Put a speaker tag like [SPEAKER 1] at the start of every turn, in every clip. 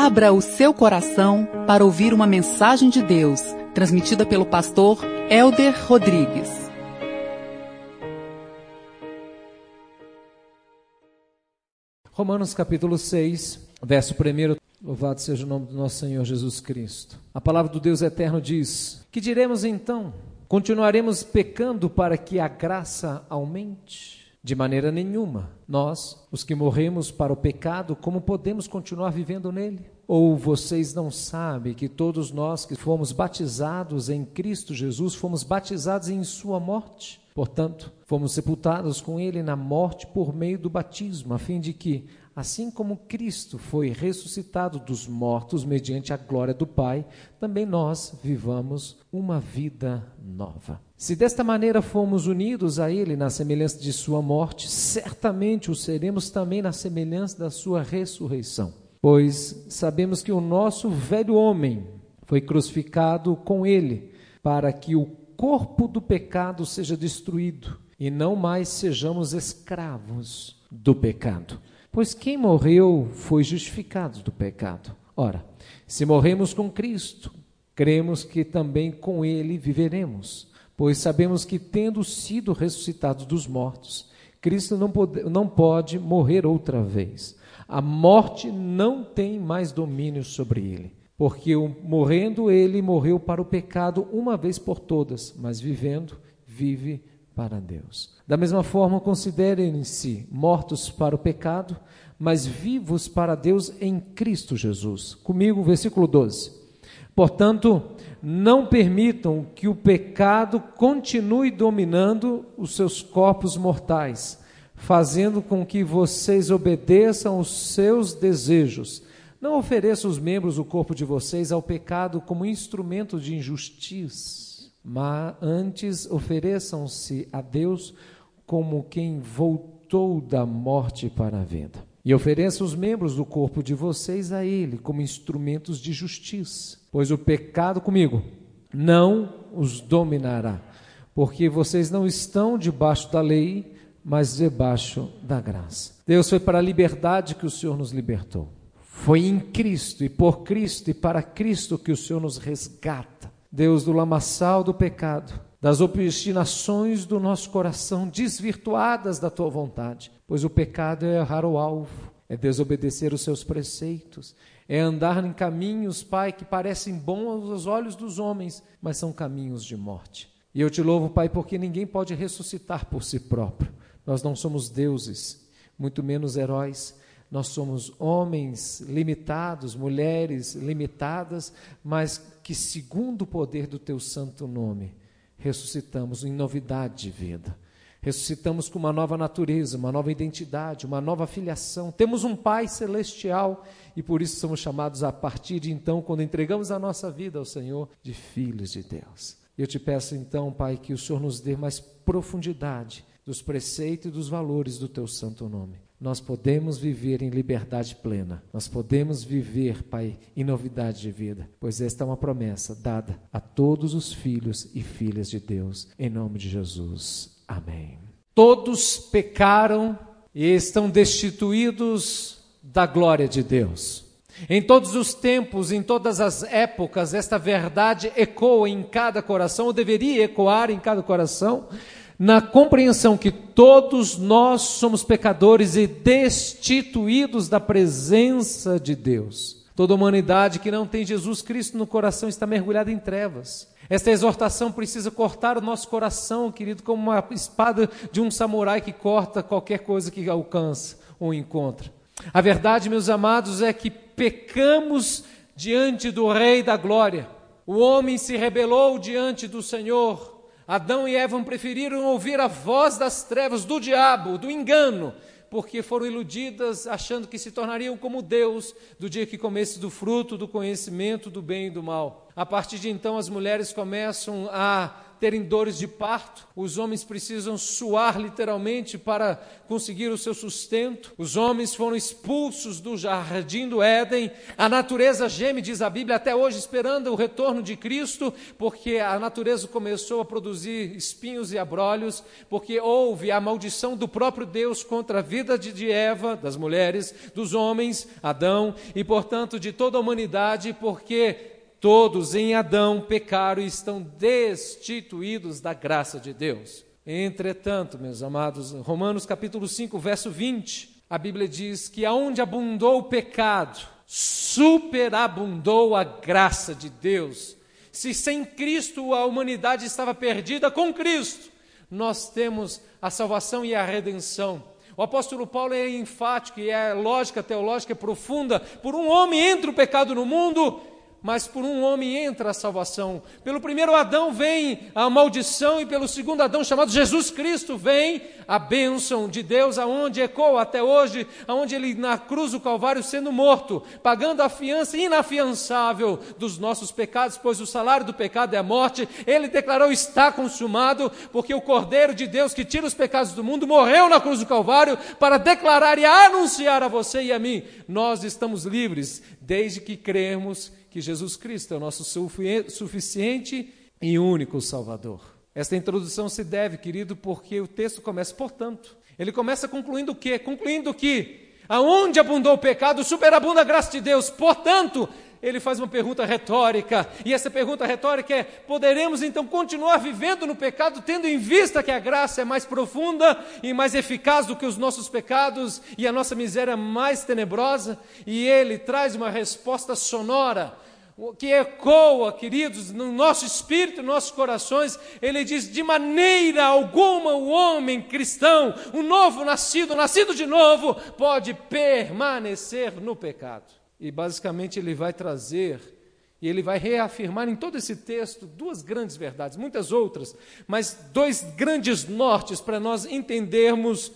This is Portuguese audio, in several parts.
[SPEAKER 1] Abra o seu coração para ouvir uma mensagem de Deus, transmitida pelo pastor Elder Rodrigues.
[SPEAKER 2] Romanos capítulo 6, verso 1. Louvado seja o nome do nosso Senhor Jesus Cristo. A palavra do Deus eterno diz: Que diremos então? Continuaremos pecando para que a graça aumente? De maneira nenhuma. Nós, os que morremos para o pecado, como podemos continuar vivendo nele? Ou vocês não sabem que todos nós que fomos batizados em Cristo Jesus fomos batizados em Sua morte? Portanto, fomos sepultados com Ele na morte por meio do batismo, a fim de que, assim como Cristo foi ressuscitado dos mortos mediante a glória do Pai, também nós vivamos uma vida nova. Se desta maneira fomos unidos a Ele na semelhança de Sua morte, certamente o seremos também na semelhança da Sua ressurreição. Pois sabemos que o nosso velho homem foi crucificado com Ele, para que o corpo do pecado seja destruído e não mais sejamos escravos do pecado. Pois quem morreu foi justificado do pecado. Ora, se morremos com Cristo, cremos que também com Ele viveremos, pois sabemos que, tendo sido ressuscitados dos mortos, Cristo não pode, não pode morrer outra vez. A morte não tem mais domínio sobre ele porque morrendo ele morreu para o pecado uma vez por todas, mas vivendo, vive para Deus. Da mesma forma, considerem-se mortos para o pecado, mas vivos para Deus em Cristo Jesus. Comigo, versículo 12. Portanto, não permitam que o pecado continue dominando os seus corpos mortais, fazendo com que vocês obedeçam os seus desejos não ofereça os membros do corpo de vocês ao pecado como instrumento de injustiça, mas antes ofereçam-se a Deus como quem voltou da morte para a vida. E ofereça os membros do corpo de vocês a Ele como instrumentos de justiça, pois o pecado comigo não os dominará, porque vocês não estão debaixo da lei, mas debaixo da graça. Deus foi para a liberdade que o Senhor nos libertou. Foi em Cristo e por Cristo e para Cristo que o Senhor nos resgata. Deus do lamaçal do pecado, das obstinações do nosso coração desvirtuadas da tua vontade, pois o pecado é errar o alvo, é desobedecer os seus preceitos, é andar em caminhos, Pai, que parecem bons aos olhos dos homens, mas são caminhos de morte. E eu te louvo, Pai, porque ninguém pode ressuscitar por si próprio. Nós não somos deuses, muito menos heróis nós somos homens limitados, mulheres limitadas, mas que, segundo o poder do teu santo nome, ressuscitamos em novidade de vida. Ressuscitamos com uma nova natureza, uma nova identidade, uma nova filiação. Temos um Pai celestial e por isso somos chamados a partir de então, quando entregamos a nossa vida ao Senhor, de filhos de Deus. Eu te peço então, Pai, que o Senhor nos dê mais profundidade dos preceitos e dos valores do teu santo nome nós podemos viver em liberdade plena. Nós podemos viver, Pai, em novidade de vida, pois esta é uma promessa dada a todos os filhos e filhas de Deus, em nome de Jesus. Amém. Todos pecaram e estão destituídos da glória de Deus. Em todos os tempos, em todas as épocas, esta verdade ecoa em cada coração, ou deveria ecoar em cada coração, na compreensão que todos nós somos pecadores e destituídos da presença de Deus. Toda humanidade que não tem Jesus Cristo no coração está mergulhada em trevas. Esta exortação precisa cortar o nosso coração, querido, como uma espada de um samurai que corta qualquer coisa que alcança ou encontra. A verdade, meus amados, é que pecamos diante do Rei da Glória. O homem se rebelou diante do Senhor, Adão e Eva preferiram ouvir a voz das trevas, do diabo, do engano, porque foram iludidas achando que se tornariam como Deus do dia que comesse do fruto do conhecimento do bem e do mal. A partir de então, as mulheres começam a terem dores de parto, os homens precisam suar literalmente para conseguir o seu sustento. Os homens foram expulsos do jardim do Éden. A natureza geme, diz a Bíblia, até hoje esperando o retorno de Cristo, porque a natureza começou a produzir espinhos e abrolhos, porque houve a maldição do próprio Deus contra a vida de Eva, das mulheres, dos homens, Adão, e portanto de toda a humanidade, porque Todos em Adão pecaram e estão destituídos da graça de Deus. Entretanto, meus amados, Romanos capítulo 5, verso 20, a Bíblia diz que aonde abundou o pecado, superabundou a graça de Deus. Se sem Cristo a humanidade estava perdida, com Cristo nós temos a salvação e a redenção. O apóstolo Paulo é enfático e a lógica teológica é profunda. Por um homem entra o pecado no mundo mas por um homem entra a salvação. Pelo primeiro Adão vem a maldição, e pelo segundo Adão, chamado Jesus Cristo, vem a bênção de Deus, aonde ecoa até hoje, aonde ele na cruz do Calvário sendo morto, pagando a fiança inafiançável dos nossos pecados, pois o salário do pecado é a morte. Ele declarou: está consumado, porque o Cordeiro de Deus que tira os pecados do mundo morreu na cruz do Calvário para declarar e anunciar a você e a mim: nós estamos livres desde que cremos que Jesus Cristo é o nosso suficiente e único Salvador. Esta introdução se deve, querido, porque o texto começa, portanto, ele começa concluindo o quê? Concluindo que aonde abundou o pecado, superabunda a graça de Deus. Portanto, ele faz uma pergunta retórica, e essa pergunta retórica é: poderemos então continuar vivendo no pecado, tendo em vista que a graça é mais profunda e mais eficaz do que os nossos pecados e a nossa miséria mais tenebrosa? E ele traz uma resposta sonora, que ecoa, queridos, no nosso espírito, nos nossos corações. Ele diz: de maneira alguma o homem cristão, o novo nascido, nascido de novo, pode permanecer no pecado. E basicamente ele vai trazer e ele vai reafirmar em todo esse texto duas grandes verdades, muitas outras, mas dois grandes nortes para nós entendermos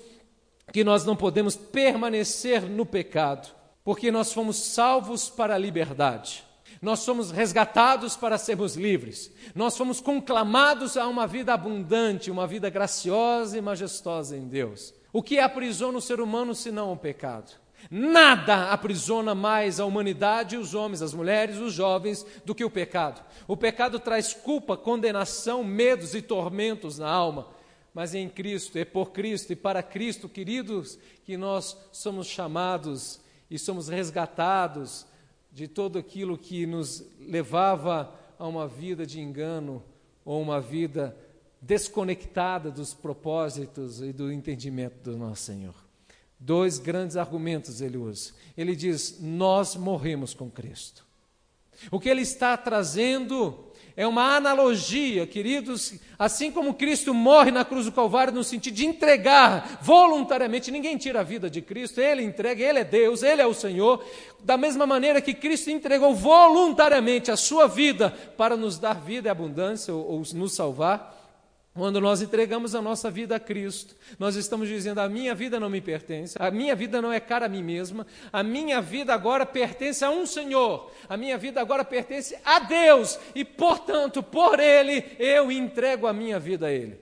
[SPEAKER 2] que nós não podemos permanecer no pecado, porque nós fomos salvos para a liberdade. Nós somos resgatados para sermos livres. Nós fomos conclamados a uma vida abundante, uma vida graciosa e majestosa em Deus. O que aprisiona o ser humano senão o pecado? Nada aprisiona mais a humanidade, os homens, as mulheres, os jovens, do que o pecado. O pecado traz culpa, condenação, medos e tormentos na alma. Mas em Cristo, é por Cristo e para Cristo, queridos, que nós somos chamados e somos resgatados de todo aquilo que nos levava a uma vida de engano ou uma vida desconectada dos propósitos e do entendimento do nosso Senhor. Dois grandes argumentos ele usa. Ele diz: Nós morremos com Cristo. O que ele está trazendo é uma analogia, queridos, assim como Cristo morre na cruz do Calvário no sentido de entregar voluntariamente, ninguém tira a vida de Cristo, ele entrega, ele é Deus, ele é o Senhor, da mesma maneira que Cristo entregou voluntariamente a sua vida para nos dar vida e abundância ou, ou nos salvar. Quando nós entregamos a nossa vida a Cristo, nós estamos dizendo: a minha vida não me pertence, a minha vida não é cara a mim mesma, a minha vida agora pertence a um Senhor, a minha vida agora pertence a Deus, e portanto, por Ele, eu entrego a minha vida a Ele.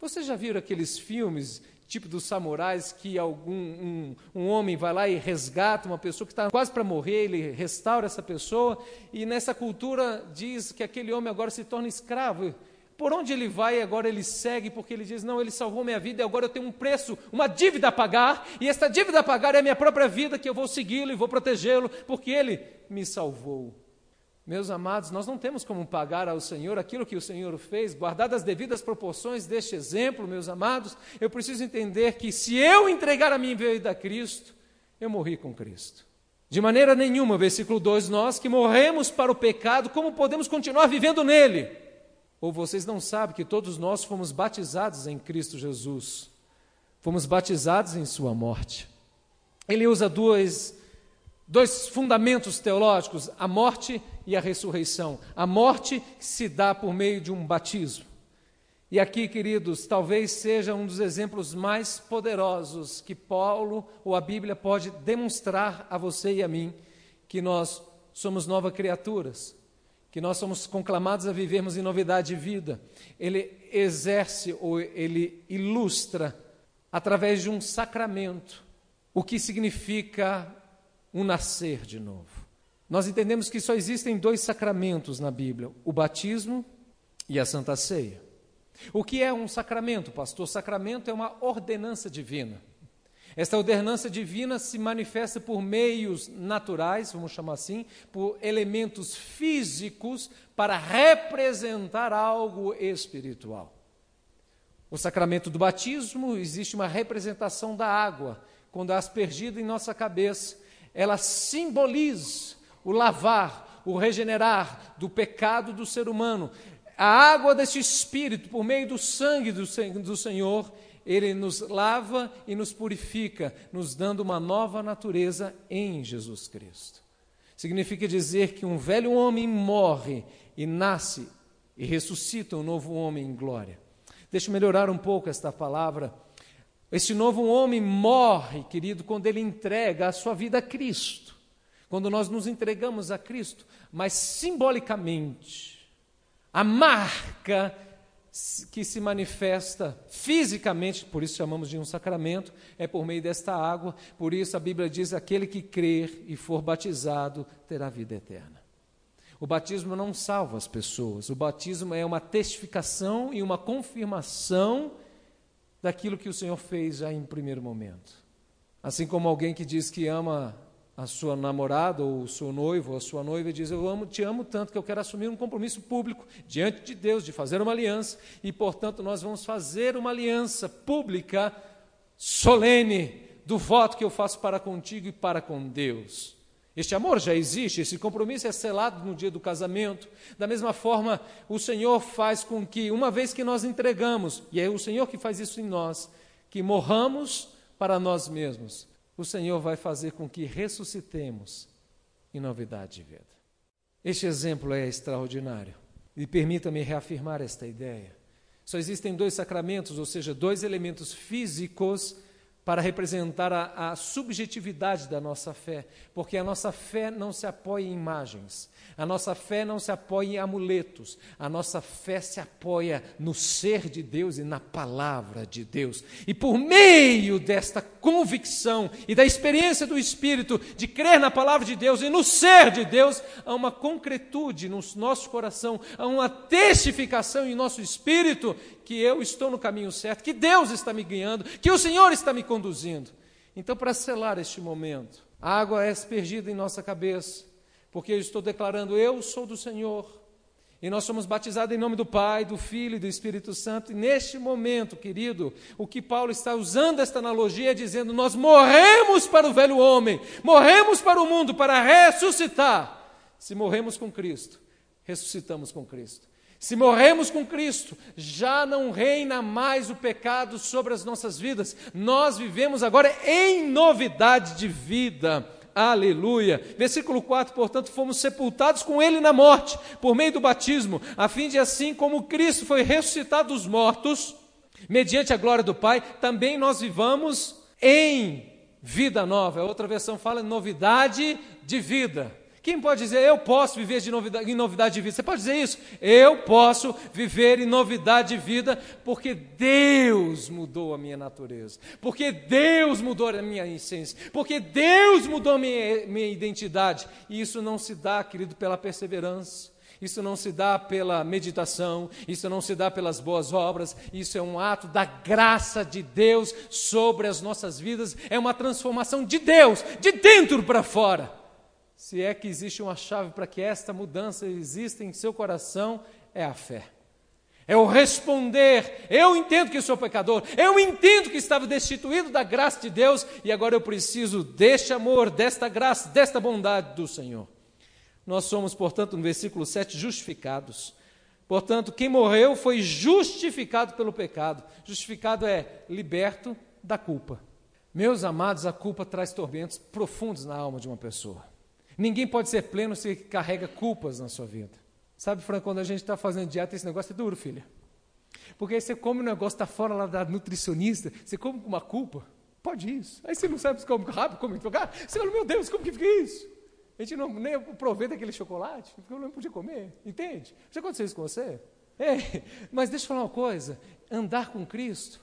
[SPEAKER 2] Vocês já viram aqueles filmes, tipo dos samurais, que algum, um, um homem vai lá e resgata uma pessoa que está quase para morrer, ele restaura essa pessoa, e nessa cultura diz que aquele homem agora se torna escravo por onde ele vai, agora ele segue, porque ele diz: Não, ele salvou minha vida e agora eu tenho um preço, uma dívida a pagar, e esta dívida a pagar é a minha própria vida, que eu vou segui-lo e vou protegê-lo, porque ele me salvou. Meus amados, nós não temos como pagar ao Senhor aquilo que o Senhor fez, guardadas as devidas proporções deste exemplo, meus amados, eu preciso entender que se eu entregar a minha vida a Cristo, eu morri com Cristo. De maneira nenhuma, versículo 2, nós que morremos para o pecado, como podemos continuar vivendo nele? Ou vocês não sabem que todos nós fomos batizados em Cristo Jesus? Fomos batizados em Sua morte. Ele usa dois, dois fundamentos teológicos: a morte e a ressurreição. A morte se dá por meio de um batismo. E aqui, queridos, talvez seja um dos exemplos mais poderosos que Paulo ou a Bíblia pode demonstrar a você e a mim que nós somos novas criaturas que nós somos conclamados a vivermos em novidade de vida, ele exerce ou ele ilustra através de um sacramento o que significa um nascer de novo. Nós entendemos que só existem dois sacramentos na Bíblia: o batismo e a Santa Ceia. O que é um sacramento, pastor? Sacramento é uma ordenança divina. Esta ordenança divina se manifesta por meios naturais, vamos chamar assim, por elementos físicos para representar algo espiritual. O sacramento do batismo existe uma representação da água, quando é aspergida em nossa cabeça, ela simboliza o lavar, o regenerar do pecado do ser humano. A água deste Espírito, por meio do sangue do, do Senhor, ele nos lava e nos purifica, nos dando uma nova natureza em Jesus Cristo. Significa dizer que um velho homem morre e nasce e ressuscita um novo homem em glória. Deixa eu melhorar um pouco esta palavra. Este novo homem morre, querido, quando ele entrega a sua vida a Cristo. Quando nós nos entregamos a Cristo, mas simbolicamente, a marca que se manifesta fisicamente, por isso chamamos de um sacramento, é por meio desta água. Por isso a Bíblia diz: aquele que crer e for batizado terá vida eterna. O batismo não salva as pessoas, o batismo é uma testificação e uma confirmação daquilo que o Senhor fez já em primeiro momento. Assim como alguém que diz que ama a sua namorada ou o seu noivo ou a sua noiva e diz: Eu amo, te amo tanto que eu quero assumir um compromisso público diante de Deus, de fazer uma aliança, e portanto nós vamos fazer uma aliança pública, solene, do voto que eu faço para contigo e para com Deus. Este amor já existe, esse compromisso é selado no dia do casamento. Da mesma forma, o Senhor faz com que, uma vez que nós entregamos, e é o Senhor que faz isso em nós, que morramos para nós mesmos, o Senhor vai fazer com que ressuscitemos em novidade de vida. Este exemplo é extraordinário e permita-me reafirmar esta ideia. Só existem dois sacramentos, ou seja, dois elementos físicos para representar a, a, subjetividade da nossa fé, porque a nossa fé não se apoia em imagens, a nossa fé não se apoia em amuletos, a nossa fé se apoia no ser de Deus e na palavra de Deus. E por meio desta convicção e da experiência do Espírito de crer na palavra de Deus e no ser de Deus, há uma concretude no nosso coração, há uma testificação em nosso espírito que eu estou no caminho certo, que Deus está me guiando, que o Senhor está me conduzindo. Então, para selar este momento, a água é aspergida em nossa cabeça, porque eu estou declarando: Eu sou do Senhor. E nós somos batizados em nome do Pai, do Filho e do Espírito Santo. E neste momento, querido, o que Paulo está usando esta analogia é dizendo: nós morremos para o velho homem, morremos para o mundo para ressuscitar. Se morremos com Cristo, ressuscitamos com Cristo. Se morremos com Cristo, já não reina mais o pecado sobre as nossas vidas. Nós vivemos agora em novidade de vida. Aleluia. Versículo 4, portanto, fomos sepultados com ele na morte, por meio do batismo, a fim de assim como Cristo foi ressuscitado dos mortos, mediante a glória do Pai, também nós vivamos em vida nova. A outra versão fala novidade de vida. Quem pode dizer, eu posso viver de novidade, em novidade de vida? Você pode dizer isso? Eu posso viver em novidade de vida porque Deus mudou a minha natureza, porque Deus mudou a minha essência, porque Deus mudou a minha, minha identidade. E isso não se dá, querido, pela perseverança. Isso não se dá pela meditação, isso não se dá pelas boas obras, isso é um ato da graça de Deus sobre as nossas vidas, é uma transformação de Deus, de dentro para fora. Se é que existe uma chave para que esta mudança exista em seu coração, é a fé. É o responder. Eu entendo que sou pecador. Eu entendo que estava destituído da graça de Deus e agora eu preciso deste amor, desta graça, desta bondade do Senhor. Nós somos, portanto, no versículo 7, justificados. Portanto, quem morreu foi justificado pelo pecado. Justificado é liberto da culpa. Meus amados, a culpa traz tormentos profundos na alma de uma pessoa. Ninguém pode ser pleno se carrega culpas na sua vida. Sabe, Franco, quando a gente está fazendo dieta, esse negócio é duro, filha. Porque aí você come um negócio, está fora lá da nutricionista, você come com uma culpa. Pode isso. Aí você não sabe se come rápido, come devagar. Você fala, meu Deus, como que fica isso? A gente não nem aproveita aquele chocolate, porque eu não podia comer, entende? Já aconteceu isso com você? É, mas deixa eu falar uma coisa: andar com Cristo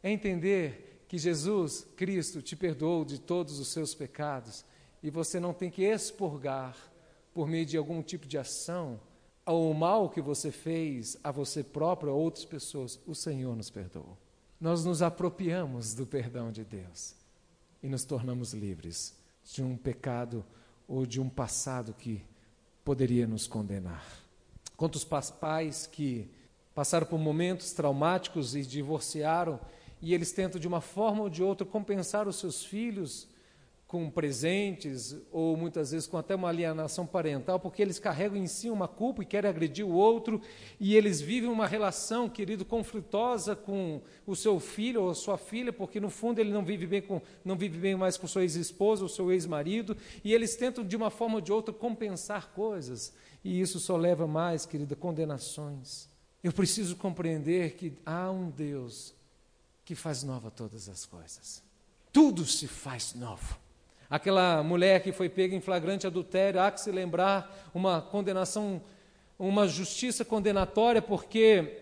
[SPEAKER 2] é entender que Jesus, Cristo, te perdoou de todos os seus pecados e você não tem que expurgar por meio de algum tipo de ação o mal que você fez a você próprio, a outras pessoas. O Senhor nos perdoou. Nós nos apropriamos do perdão de Deus e nos tornamos livres de um pecado ou de um passado que poderia nos condenar. Quantos pais que passaram por momentos traumáticos e divorciaram e eles tentam de uma forma ou de outra compensar os seus filhos com presentes ou muitas vezes com até uma alienação parental, porque eles carregam em si uma culpa e querem agredir o outro, e eles vivem uma relação, querido, conflitosa com o seu filho ou a sua filha, porque no fundo ele não vive bem com não vive bem mais com sua ex-esposa ou seu ex-marido, e eles tentam de uma forma ou de outra compensar coisas, e isso só leva mais, querida, condenações. Eu preciso compreender que há um Deus que faz nova todas as coisas. Tudo se faz novo. Aquela mulher que foi pega em flagrante adultério, há que se lembrar uma condenação, uma justiça condenatória, porque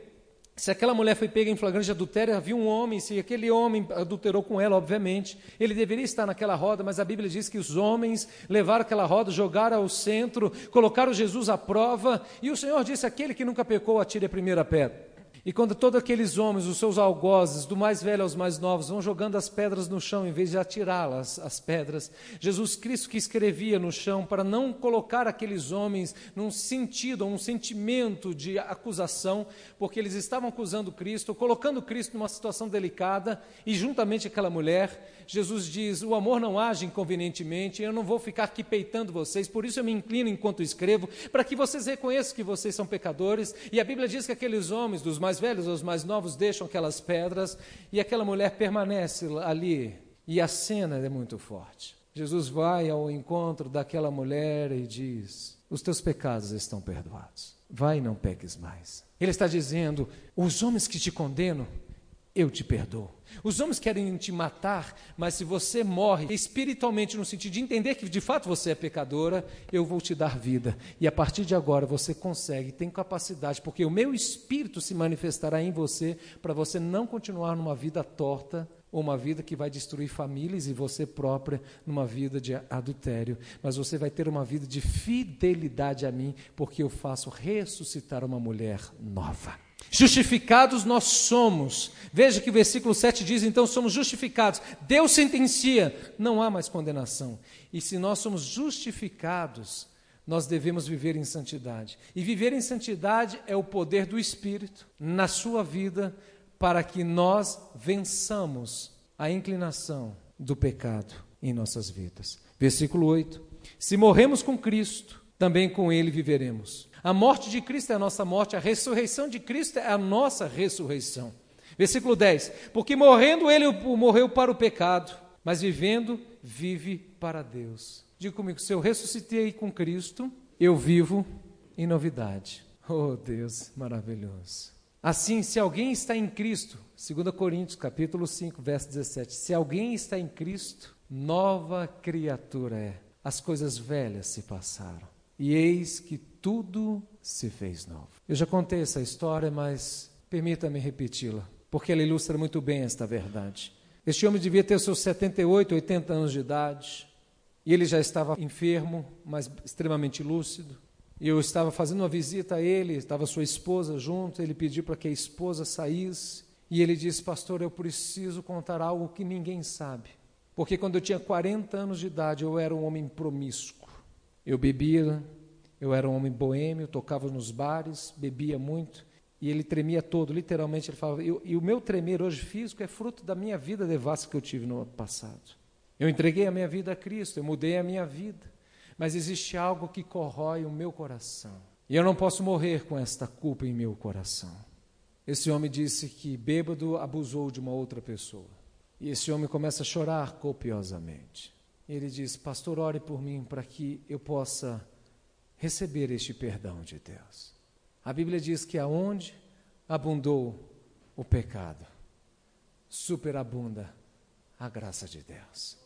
[SPEAKER 2] se aquela mulher foi pega em flagrante adultério, havia um homem, se aquele homem adulterou com ela, obviamente, ele deveria estar naquela roda, mas a Bíblia diz que os homens levaram aquela roda, jogaram ao centro, colocaram Jesus à prova, e o Senhor disse: aquele que nunca pecou, atire a primeira pedra. E quando todos aqueles homens, os seus algozes, do mais velho aos mais novos, vão jogando as pedras no chão em vez de atirá-las, as pedras, Jesus Cristo que escrevia no chão para não colocar aqueles homens num sentido, um sentimento de acusação, porque eles estavam acusando Cristo, colocando Cristo numa situação delicada, e juntamente aquela mulher, Jesus diz: O amor não age inconvenientemente, eu não vou ficar aqui peitando vocês, por isso eu me inclino enquanto escrevo, para que vocês reconheçam que vocês são pecadores. E a Bíblia diz que aqueles homens, dos mais velhos aos mais novos, deixam aquelas pedras e aquela mulher permanece ali. E a cena é muito forte. Jesus vai ao encontro daquela mulher e diz: Os teus pecados estão perdoados. Vai e não peques mais. Ele está dizendo: Os homens que te condenam, eu te perdoo. Os homens querem te matar, mas se você morre espiritualmente, no sentido de entender que de fato você é pecadora, eu vou te dar vida. E a partir de agora você consegue, tem capacidade, porque o meu espírito se manifestará em você para você não continuar numa vida torta ou uma vida que vai destruir famílias e você própria numa vida de adultério, mas você vai ter uma vida de fidelidade a mim, porque eu faço ressuscitar uma mulher nova. Justificados nós somos. Veja que o versículo 7 diz: então somos justificados. Deus sentencia, não há mais condenação. E se nós somos justificados, nós devemos viver em santidade. E viver em santidade é o poder do Espírito na sua vida para que nós vençamos a inclinação do pecado em nossas vidas. Versículo 8: Se morremos com Cristo, também com Ele viveremos. A morte de Cristo é a nossa morte, a ressurreição de Cristo é a nossa ressurreição. Versículo 10: Porque morrendo ele morreu para o pecado, mas vivendo, vive para Deus. Diga comigo: se eu ressuscitei com Cristo, eu vivo em novidade. Oh Deus maravilhoso. Assim, se alguém está em Cristo, 2 Coríntios capítulo 5, verso 17, se alguém está em Cristo, nova criatura é. As coisas velhas se passaram. E eis que tudo se fez novo. Eu já contei essa história, mas permita-me repeti-la, porque ela ilustra muito bem esta verdade. Este homem devia ter seus 78, 80 anos de idade, e ele já estava enfermo, mas extremamente lúcido. E eu estava fazendo uma visita a ele, estava sua esposa junto, ele pediu para que a esposa saísse, e ele disse: Pastor, eu preciso contar algo que ninguém sabe. Porque quando eu tinha 40 anos de idade, eu era um homem promíscuo. Eu bebia, eu era um homem boêmio, tocava nos bares, bebia muito, e ele tremia todo, literalmente ele falava. E o meu tremer hoje físico é fruto da minha vida devassa que eu tive no passado. Eu entreguei a minha vida a Cristo, eu mudei a minha vida, mas existe algo que corrói o meu coração. E eu não posso morrer com esta culpa em meu coração. Esse homem disse que bêbado abusou de uma outra pessoa. E esse homem começa a chorar copiosamente. E ele diz: Pastor, ore por mim para que eu possa receber este perdão de Deus. A Bíblia diz que aonde abundou o pecado, superabunda a graça de Deus.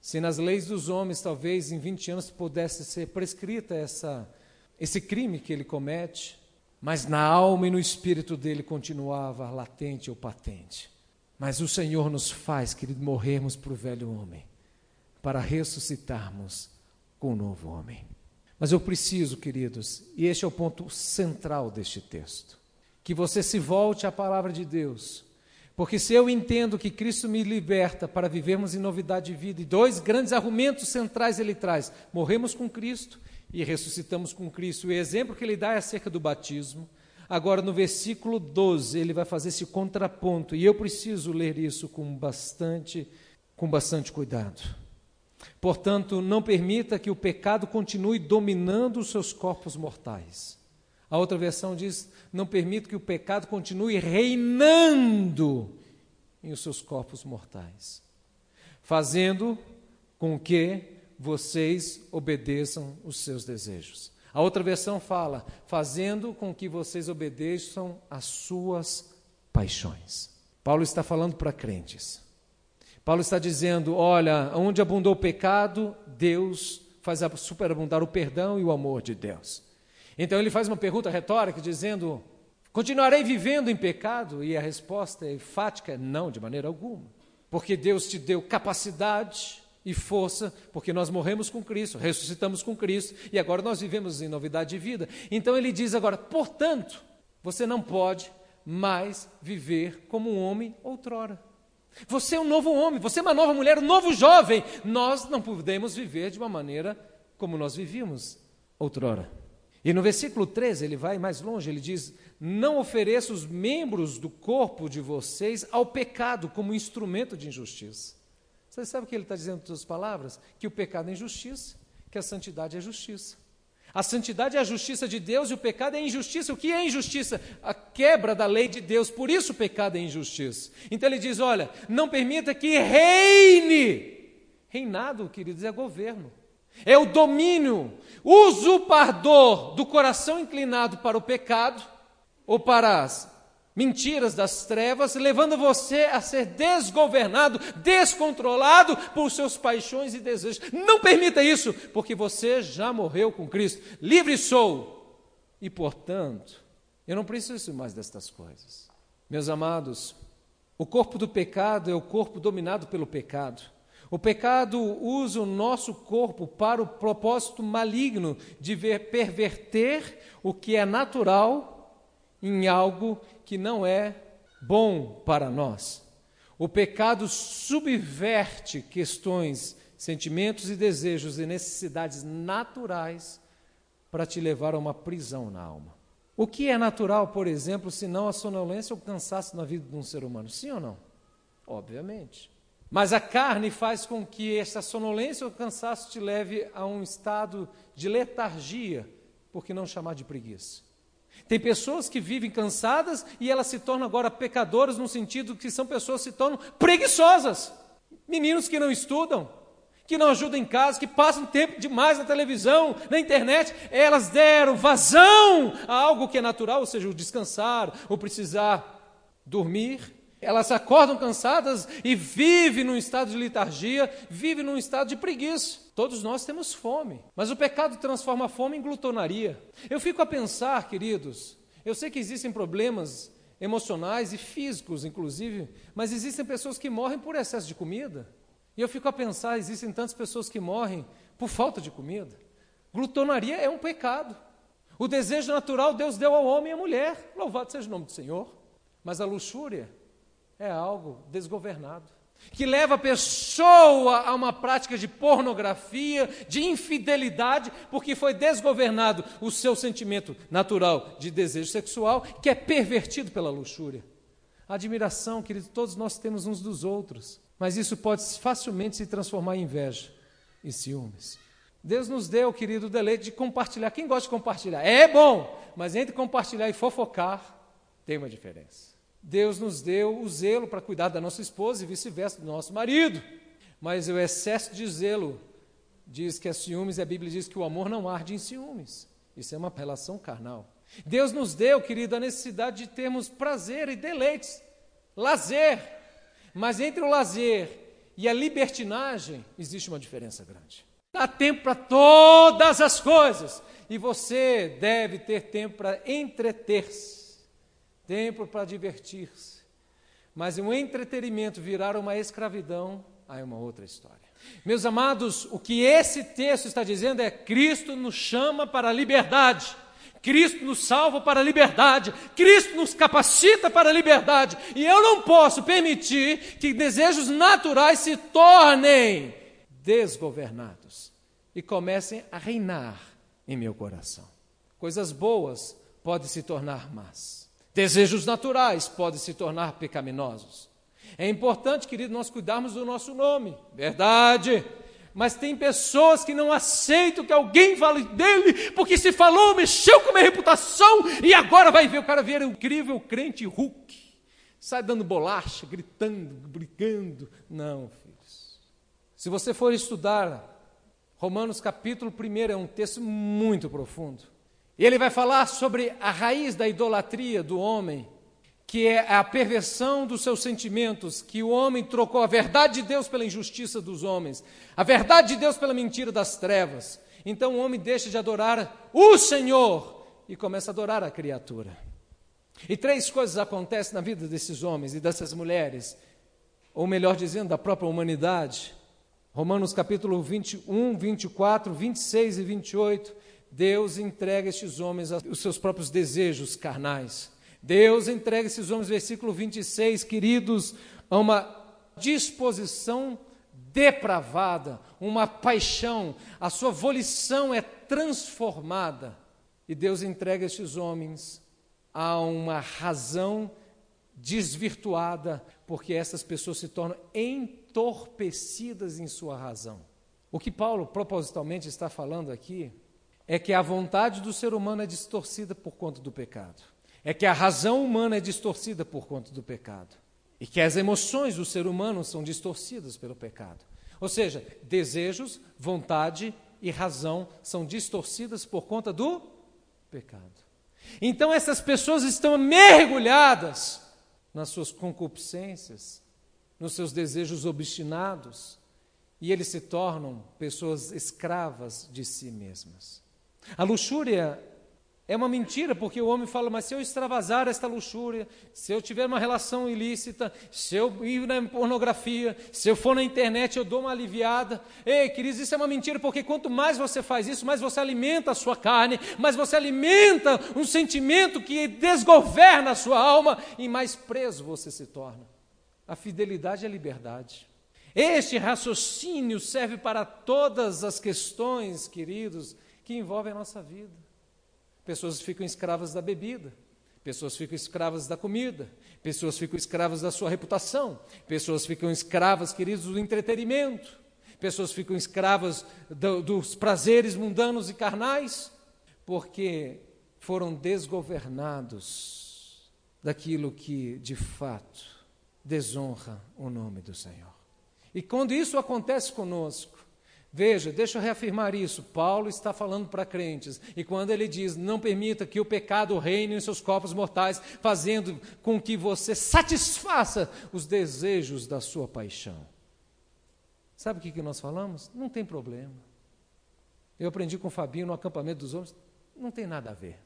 [SPEAKER 2] Se nas leis dos homens, talvez em 20 anos pudesse ser prescrita essa, esse crime que ele comete, mas na alma e no espírito dele continuava latente ou patente. Mas o Senhor nos faz, querido, morrermos para o velho homem, para ressuscitarmos com o novo homem. Mas eu preciso, queridos, e este é o ponto central deste texto, que você se volte à palavra de Deus. Porque se eu entendo que Cristo me liberta para vivermos em novidade de vida, e dois grandes argumentos centrais ele traz: morremos com Cristo e ressuscitamos com Cristo. O exemplo que ele dá é acerca do batismo. Agora, no versículo 12, ele vai fazer esse contraponto, e eu preciso ler isso com bastante, com bastante cuidado. Portanto, não permita que o pecado continue dominando os seus corpos mortais. A outra versão diz: não permita que o pecado continue reinando em os seus corpos mortais, fazendo com que vocês obedeçam os seus desejos. A outra versão fala: fazendo com que vocês obedeçam às suas paixões. Paulo está falando para crentes. Paulo está dizendo: olha, onde abundou o pecado, Deus faz superabundar o perdão e o amor de Deus. Então ele faz uma pergunta retórica, dizendo: continuarei vivendo em pecado? E a resposta é enfática: não, de maneira alguma. Porque Deus te deu capacidade e força, porque nós morremos com Cristo, ressuscitamos com Cristo e agora nós vivemos em novidade de vida. Então ele diz agora: portanto, você não pode mais viver como um homem outrora. Você é um novo homem, você é uma nova mulher, um novo jovem. Nós não podemos viver de uma maneira como nós vivíamos outrora. E no versículo 13, ele vai mais longe, ele diz: Não ofereça os membros do corpo de vocês ao pecado como instrumento de injustiça. Você sabe o que ele está dizendo com suas palavras? Que o pecado é injustiça, que a santidade é justiça. A santidade é a justiça de Deus e o pecado é injustiça. O que é injustiça? A quebra da lei de Deus. Por isso o pecado é injustiça. Então ele diz: olha, não permita que reine. Reinado, queridos, é governo. É o domínio usurpador do coração inclinado para o pecado ou para as mentiras das trevas, levando você a ser desgovernado, descontrolado por seus paixões e desejos. Não permita isso, porque você já morreu com Cristo. Livre sou. E, portanto, eu não preciso mais destas coisas. Meus amados, o corpo do pecado é o corpo dominado pelo pecado. O pecado usa o nosso corpo para o propósito maligno de ver, perverter o que é natural em algo que não é bom para nós. O pecado subverte questões, sentimentos e desejos e necessidades naturais para te levar a uma prisão na alma. O que é natural, por exemplo, se não a sonolência ou cansaço na vida de um ser humano? Sim ou não? Obviamente. Mas a carne faz com que essa sonolência ou cansaço te leve a um estado de letargia, por que não chamar de preguiça? Tem pessoas que vivem cansadas e elas se tornam agora pecadoras no sentido que são pessoas que se tornam preguiçosas. Meninos que não estudam, que não ajudam em casa, que passam tempo demais na televisão, na internet, elas deram vazão a algo que é natural, ou seja, o descansar, o precisar dormir. Elas acordam cansadas e vivem num estado de letargia, vivem num estado de preguiça. Todos nós temos fome, mas o pecado transforma a fome em glutonaria. Eu fico a pensar, queridos, eu sei que existem problemas emocionais e físicos, inclusive, mas existem pessoas que morrem por excesso de comida. E eu fico a pensar, existem tantas pessoas que morrem por falta de comida. Glutonaria é um pecado. O desejo natural Deus deu ao homem e à mulher. Louvado seja o nome do Senhor. Mas a luxúria é algo desgovernado que leva a pessoa a uma prática de pornografia, de infidelidade, porque foi desgovernado o seu sentimento natural de desejo sexual, que é pervertido pela luxúria. admiração, querido, todos nós temos uns dos outros, mas isso pode facilmente se transformar em inveja e ciúmes. Deus nos deu, querido, o deleite de compartilhar. Quem gosta de compartilhar? É bom, mas entre compartilhar e fofocar, tem uma diferença. Deus nos deu o zelo para cuidar da nossa esposa e vice-versa do nosso marido. Mas o excesso de zelo diz que é ciúmes e a Bíblia diz que o amor não arde em ciúmes. Isso é uma relação carnal. Deus nos deu, querido, a necessidade de termos prazer e deleites, lazer. Mas entre o lazer e a libertinagem, existe uma diferença grande. Há tempo para todas as coisas, e você deve ter tempo para entreter-se, tempo para divertir-se. Mas um entretenimento virar uma escravidão, aí é uma outra história. Meus amados, o que esse texto está dizendo é: Cristo nos chama para a liberdade. Cristo nos salva para a liberdade, Cristo nos capacita para a liberdade, e eu não posso permitir que desejos naturais se tornem desgovernados e comecem a reinar em meu coração. Coisas boas podem se tornar más, desejos naturais podem se tornar pecaminosos. É importante, querido, nós cuidarmos do nosso nome, verdade mas tem pessoas que não aceitam que alguém fale dele, porque se falou, mexeu com a minha reputação, e agora vai ver o cara ver o incrível crente Hulk, sai dando bolacha, gritando, brigando. Não, filhos. Se você for estudar Romanos capítulo 1 é um texto muito profundo. E ele vai falar sobre a raiz da idolatria do homem que é a perversão dos seus sentimentos, que o homem trocou a verdade de Deus pela injustiça dos homens, a verdade de Deus pela mentira das trevas. Então o homem deixa de adorar o Senhor e começa a adorar a criatura. E três coisas acontecem na vida desses homens e dessas mulheres, ou melhor dizendo, da própria humanidade. Romanos capítulo 21, 24, 26 e 28, Deus entrega estes homens os seus próprios desejos carnais. Deus entrega esses homens, versículo 26, queridos, a uma disposição depravada, uma paixão, a sua volição é transformada. E Deus entrega estes homens a uma razão desvirtuada, porque essas pessoas se tornam entorpecidas em sua razão. O que Paulo propositalmente está falando aqui é que a vontade do ser humano é distorcida por conta do pecado é que a razão humana é distorcida por conta do pecado. E que as emoções do ser humano são distorcidas pelo pecado. Ou seja, desejos, vontade e razão são distorcidas por conta do pecado. Então essas pessoas estão mergulhadas nas suas concupiscências, nos seus desejos obstinados, e eles se tornam pessoas escravas de si mesmas. A luxúria é uma mentira, porque o homem fala, mas se eu extravasar esta luxúria, se eu tiver uma relação ilícita, se eu ir na pornografia, se eu for na internet, eu dou uma aliviada. Ei, queridos, isso é uma mentira, porque quanto mais você faz isso, mais você alimenta a sua carne, mais você alimenta um sentimento que desgoverna a sua alma e mais preso você se torna. A fidelidade é a liberdade. Este raciocínio serve para todas as questões, queridos, que envolvem a nossa vida. Pessoas ficam escravas da bebida, pessoas ficam escravas da comida, pessoas ficam escravas da sua reputação, pessoas ficam escravas, queridos, do entretenimento, pessoas ficam escravas do, dos prazeres mundanos e carnais, porque foram desgovernados daquilo que de fato desonra o nome do Senhor. E quando isso acontece conosco, Veja, deixa eu reafirmar isso. Paulo está falando para crentes. E quando ele diz: Não permita que o pecado reine em seus corpos mortais, fazendo com que você satisfaça os desejos da sua paixão. Sabe o que, que nós falamos? Não tem problema. Eu aprendi com o Fabinho no acampamento dos homens. Não tem nada a ver.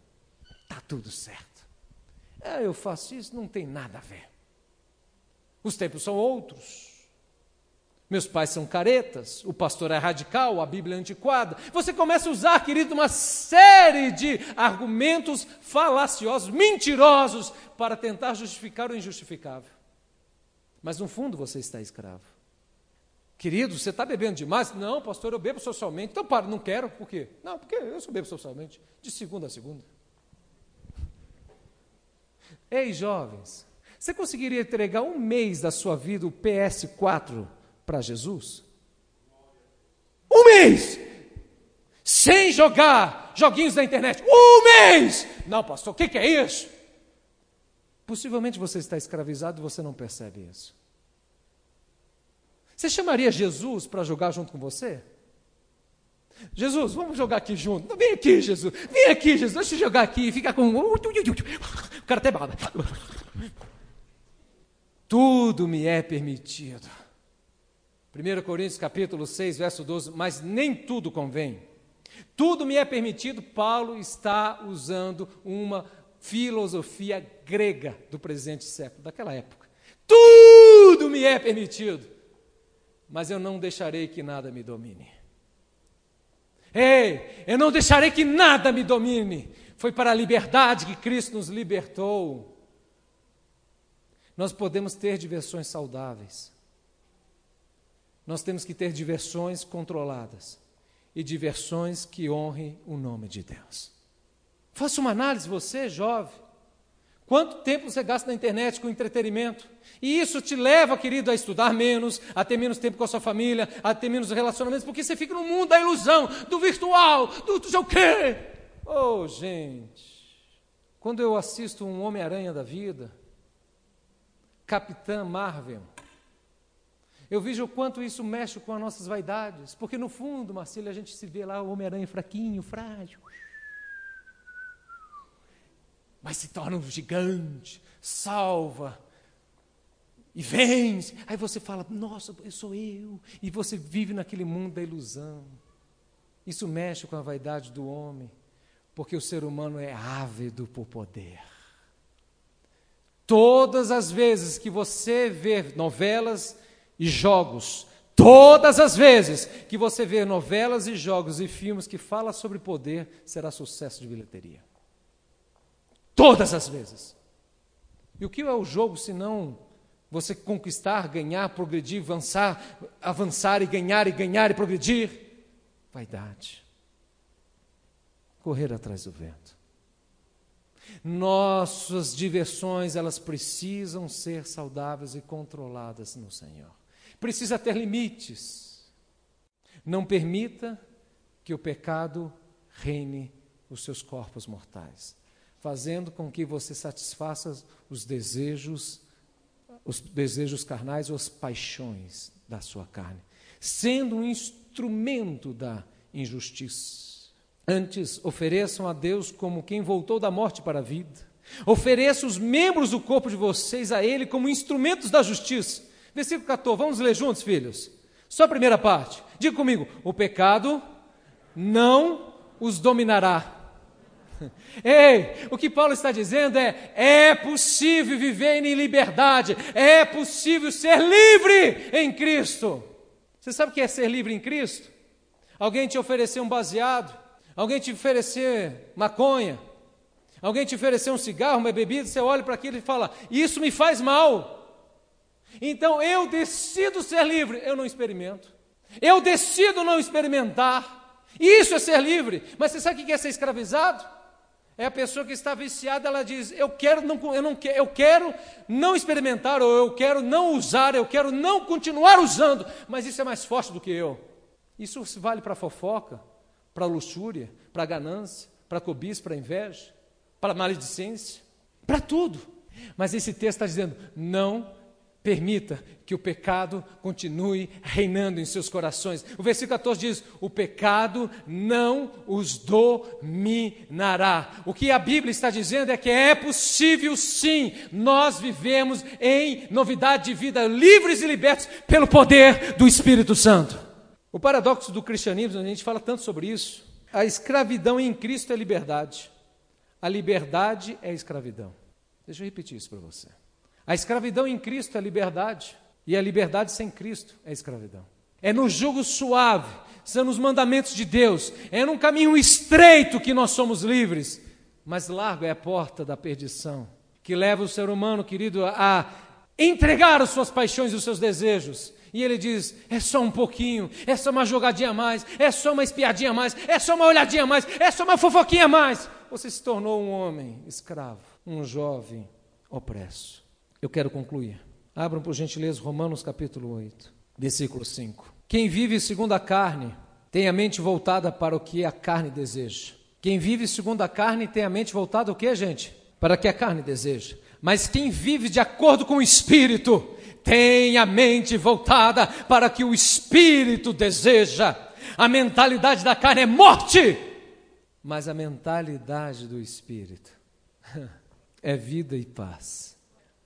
[SPEAKER 2] Está tudo certo. É, eu faço isso, não tem nada a ver. Os tempos são outros. Meus pais são caretas, o pastor é radical, a Bíblia é antiquada. Você começa a usar, querido, uma série de argumentos falaciosos, mentirosos, para tentar justificar o injustificável. Mas no fundo você está escravo. Querido, você está bebendo demais? Não, pastor, eu bebo socialmente. Então para, não quero. Por quê? Não, porque eu só bebo socialmente, de segunda a segunda. Ei, jovens, você conseguiria entregar um mês da sua vida o PS4 para Jesus? Um mês! Sem jogar joguinhos na internet. Um mês! Não, pastor, o que, que é isso? Possivelmente você está escravizado e você não percebe isso. Você chamaria Jesus para jogar junto com você? Jesus, vamos jogar aqui junto. Vem aqui, Jesus. Vem aqui, Jesus. Deixa eu jogar aqui e fica com. O cara até bala. Tudo me é permitido 1 Coríntios capítulo 6, verso 12, mas nem tudo convém. Tudo me é permitido, Paulo está usando uma filosofia grega do presente século, daquela época. Tudo me é permitido, mas eu não deixarei que nada me domine. Ei, eu não deixarei que nada me domine. Foi para a liberdade que Cristo nos libertou. Nós podemos ter diversões saudáveis. Nós temos que ter diversões controladas e diversões que honrem o nome de Deus. Faça uma análise, você, jovem. Quanto tempo você gasta na internet com entretenimento? E isso te leva, querido, a estudar menos, a ter menos tempo com a sua família, a ter menos relacionamentos, porque você fica no mundo da ilusão, do virtual, do, do sei o quê. Oh, gente, quando eu assisto um Homem-Aranha da vida, Capitã Marvel, eu vejo o quanto isso mexe com as nossas vaidades, porque no fundo, Marcelo, a gente se vê lá o Homem-Aranha fraquinho, frágil. Mas se torna um gigante, salva e vence. Aí você fala: Nossa, eu sou eu. E você vive naquele mundo da ilusão. Isso mexe com a vaidade do homem, porque o ser humano é ávido por poder. Todas as vezes que você vê novelas e jogos. Todas as vezes que você vê novelas e jogos e filmes que falam sobre poder, será sucesso de bilheteria. Todas as vezes. E o que é o jogo se não você conquistar, ganhar, progredir, avançar, avançar e ganhar e ganhar e progredir? Vaidade. Correr atrás do vento. Nossas diversões, elas precisam ser saudáveis e controladas no Senhor precisa ter limites. Não permita que o pecado reine os seus corpos mortais, fazendo com que você satisfaça os desejos, os desejos carnais ou as paixões da sua carne, sendo um instrumento da injustiça. Antes, ofereçam a Deus como quem voltou da morte para a vida. Ofereça os membros do corpo de vocês a Ele como instrumentos da justiça. Versículo 14, vamos ler juntos, filhos? Só a primeira parte. Diga comigo: o pecado não os dominará. Ei, o que Paulo está dizendo é: é possível viver em liberdade, é possível ser livre em Cristo. Você sabe o que é ser livre em Cristo? Alguém te oferecer um baseado, alguém te oferecer maconha, alguém te oferecer um cigarro, uma bebida, você olha para aquilo e fala: Isso me faz mal. Então eu decido ser livre, eu não experimento. Eu decido não experimentar. Isso é ser livre. Mas você sabe o que é ser escravizado? É a pessoa que está viciada, ela diz: eu quero não, eu não eu quero não experimentar, ou eu quero não usar, eu quero não continuar usando, mas isso é mais forte do que eu. Isso vale para fofoca, para luxúria, para ganância, para cobiça, para inveja, para maledicência, para tudo. Mas esse texto está dizendo: não permita que o pecado continue reinando em seus corações. O versículo 14 diz: O pecado não os dominará. O que a Bíblia está dizendo é que é possível sim nós vivemos em novidade de vida, livres e libertos pelo poder do Espírito Santo. O paradoxo do cristianismo, a gente fala tanto sobre isso. A escravidão em Cristo é liberdade. A liberdade é escravidão. Deixa eu repetir isso para você. A escravidão em Cristo é liberdade, e a liberdade sem Cristo é escravidão. É no jugo suave, são nos mandamentos de Deus, é num caminho estreito que nós somos livres, mas largo é a porta da perdição, que leva o ser humano, querido, a entregar as suas paixões e os seus desejos. E ele diz: é só um pouquinho, é só uma jogadinha a mais, é só uma espiadinha a mais, é só uma olhadinha a mais, é só uma fofoquinha a mais. Você se tornou um homem escravo, um jovem opresso. Eu quero concluir. Abram, por gentileza, Romanos capítulo 8, versículo 5. Quem vive segundo a carne tem a mente voltada para o que a carne deseja. Quem vive segundo a carne tem a mente voltada o que, gente? Para o que a carne deseja. Mas quem vive de acordo com o Espírito tem a mente voltada para o que o Espírito deseja. A mentalidade da carne é morte, mas a mentalidade do Espírito é vida e paz.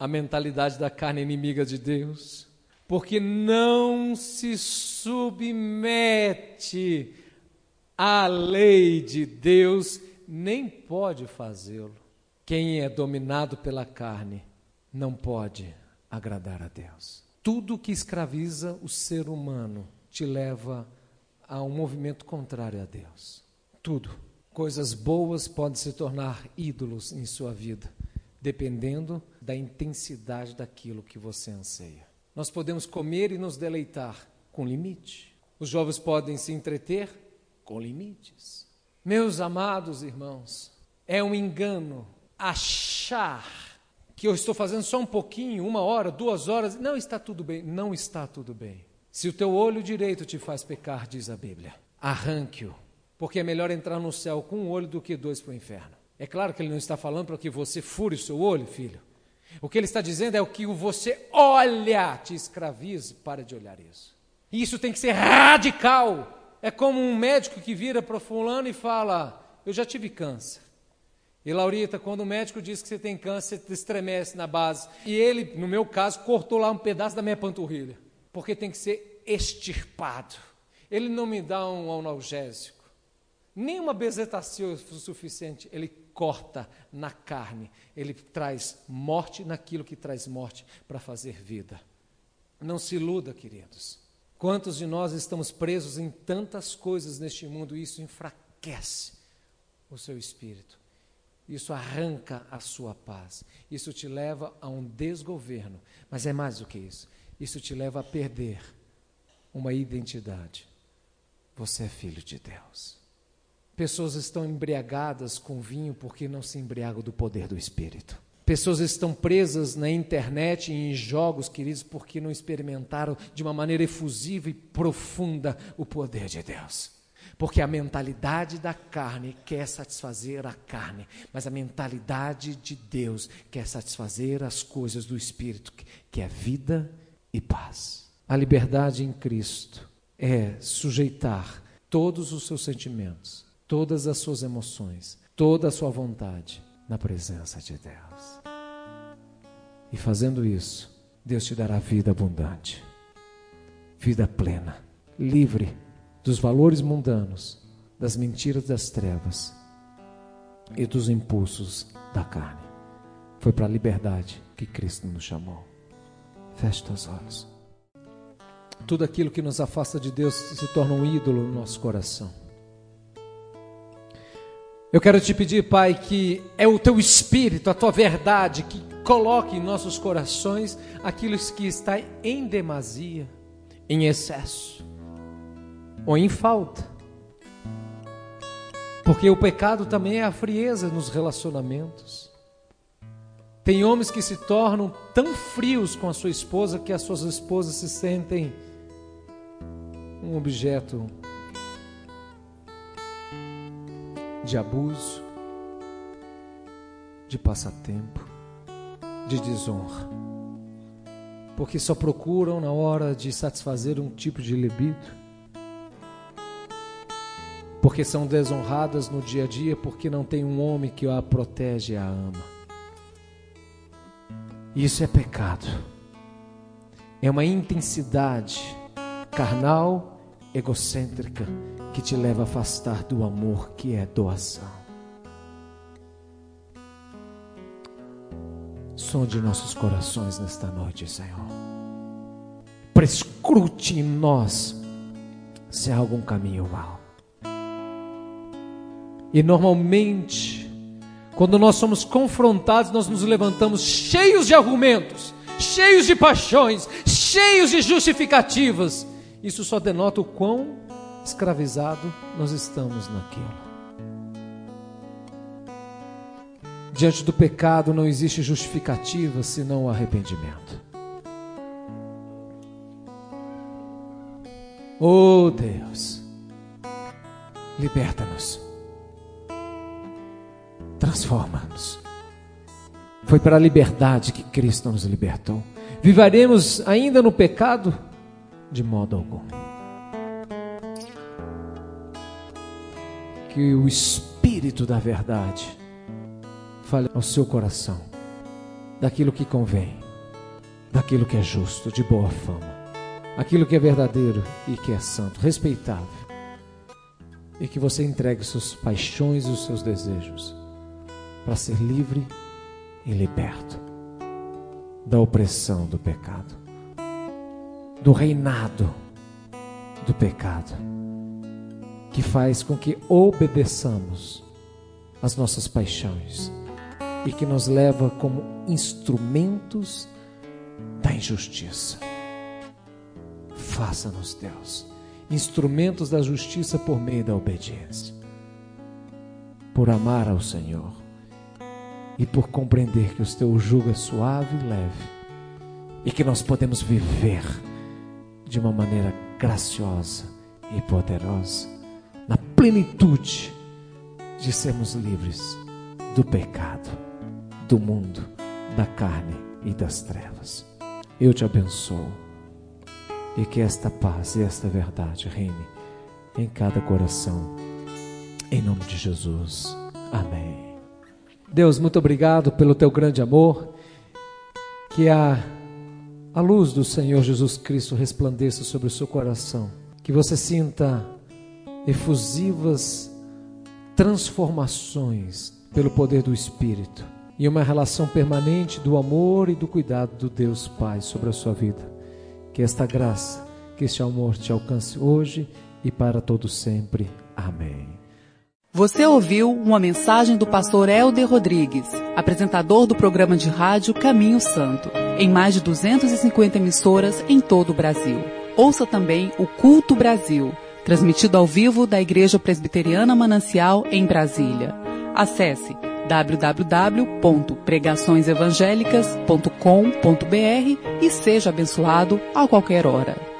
[SPEAKER 2] A mentalidade da carne inimiga de Deus. porque não se submete à lei de Deus, nem pode fazê-lo. Quem é dominado pela carne não pode agradar a Deus. Tudo que escraviza o ser humano te leva a um movimento contrário a Deus. Tudo. Coisas boas podem se tornar ídolos em sua vida, dependendo da intensidade daquilo que você anseia. Nós podemos comer e nos deleitar com limite. Os jovens podem se entreter com limites. Meus amados irmãos, é um engano achar que eu estou fazendo só um pouquinho, uma hora, duas horas, não está tudo bem. Não está tudo bem. Se o teu olho direito te faz pecar, diz a Bíblia, arranque-o porque é melhor entrar no céu com um olho do que dois para o inferno. É claro que ele não está falando para que você fure o seu olho, filho. O que ele está dizendo é o que você olha te escravize, para de olhar isso. E isso tem que ser radical. É como um médico que vira para fulano e fala: Eu já tive câncer. E Laurita, quando o médico diz que você tem câncer, você estremece na base. E ele, no meu caso, cortou lá um pedaço da minha panturrilha. Porque tem que ser extirpado. Ele não me dá um analgésico nenhuma bezetacil suficiente, ele corta na carne, ele traz morte naquilo que traz morte para fazer vida. Não se iluda, queridos. Quantos de nós estamos presos em tantas coisas neste mundo e isso enfraquece o seu espírito. Isso arranca a sua paz. Isso te leva a um desgoverno. Mas é mais do que isso. Isso te leva a perder uma identidade. Você é filho de Deus. Pessoas estão embriagadas com vinho porque não se embriagam do poder do Espírito. Pessoas estão presas na internet e em jogos, queridos, porque não experimentaram de uma maneira efusiva e profunda o poder de Deus. Porque a mentalidade da carne quer satisfazer a carne, mas a mentalidade de Deus quer satisfazer as coisas do Espírito, que é vida e paz. A liberdade em Cristo é sujeitar todos os seus sentimentos todas as suas emoções, toda a sua vontade na presença de Deus. E fazendo isso, Deus te dará vida abundante, vida plena, livre dos valores mundanos, das mentiras das trevas e dos impulsos da carne. Foi para a liberdade que Cristo nos chamou. Feche os olhos. Tudo aquilo que nos afasta de Deus se torna um ídolo no nosso coração. Eu quero te pedir, Pai, que é o teu espírito, a tua verdade, que coloque em nossos corações aquilo que está em demasia, em excesso ou em falta. Porque o pecado também é a frieza nos relacionamentos. Tem homens que se tornam tão frios com a sua esposa que as suas esposas se sentem um objeto de abuso, de passatempo, de desonra. Porque só procuram na hora de satisfazer um tipo de libido. Porque são desonradas no dia a dia porque não tem um homem que a protege e a ama. Isso é pecado. É uma intensidade carnal, egocêntrica que te leva a afastar do amor que é doação. Sonde nossos corações nesta noite, Senhor. Prescrute em nós se há algum caminho mal. E normalmente, quando nós somos confrontados, nós nos levantamos cheios de argumentos, cheios de paixões, cheios de justificativas. Isso só denota o quão escravizado nós estamos naquilo. Diante do pecado não existe justificativa senão o arrependimento. Oh Deus, liberta-nos, transforma-nos. Foi para a liberdade que Cristo nos libertou. Viveremos ainda no pecado? De modo algum. Que o Espírito da verdade fale ao seu coração daquilo que convém, daquilo que é justo, de boa fama aquilo que é verdadeiro e que é santo, respeitável. E que você entregue suas paixões e os seus desejos para ser livre e liberto da opressão do pecado, do reinado do pecado, que faz com que obedeçamos as nossas paixões e que nos leva como instrumentos da injustiça. Faça-nos, Deus, instrumentos da justiça por meio da obediência, por amar ao Senhor e por compreender que o teu jugo é suave e leve e que nós podemos viver de uma maneira graciosa e poderosa, plenitude de sermos livres do pecado, do mundo, da carne e das trevas. Eu te abençoo e que esta paz e esta verdade reine em cada coração, em nome de Jesus. Amém. Deus, muito obrigado pelo teu grande amor, que a, a luz do Senhor Jesus Cristo resplandeça sobre o seu coração, que você sinta efusivas transformações pelo poder do Espírito e uma relação permanente do amor e do cuidado do Deus Pai sobre a sua vida. Que esta graça, que este amor te alcance hoje e para todo sempre. Amém.
[SPEAKER 1] Você ouviu uma mensagem do pastor Helder Rodrigues, apresentador do programa de rádio Caminho Santo, em mais de 250 emissoras em todo o Brasil. Ouça também o Culto Brasil, transmitido ao vivo da Igreja Presbiteriana Manancial em Brasília. Acesse www.pregaçõesevangélicas.com.br e seja abençoado a qualquer hora.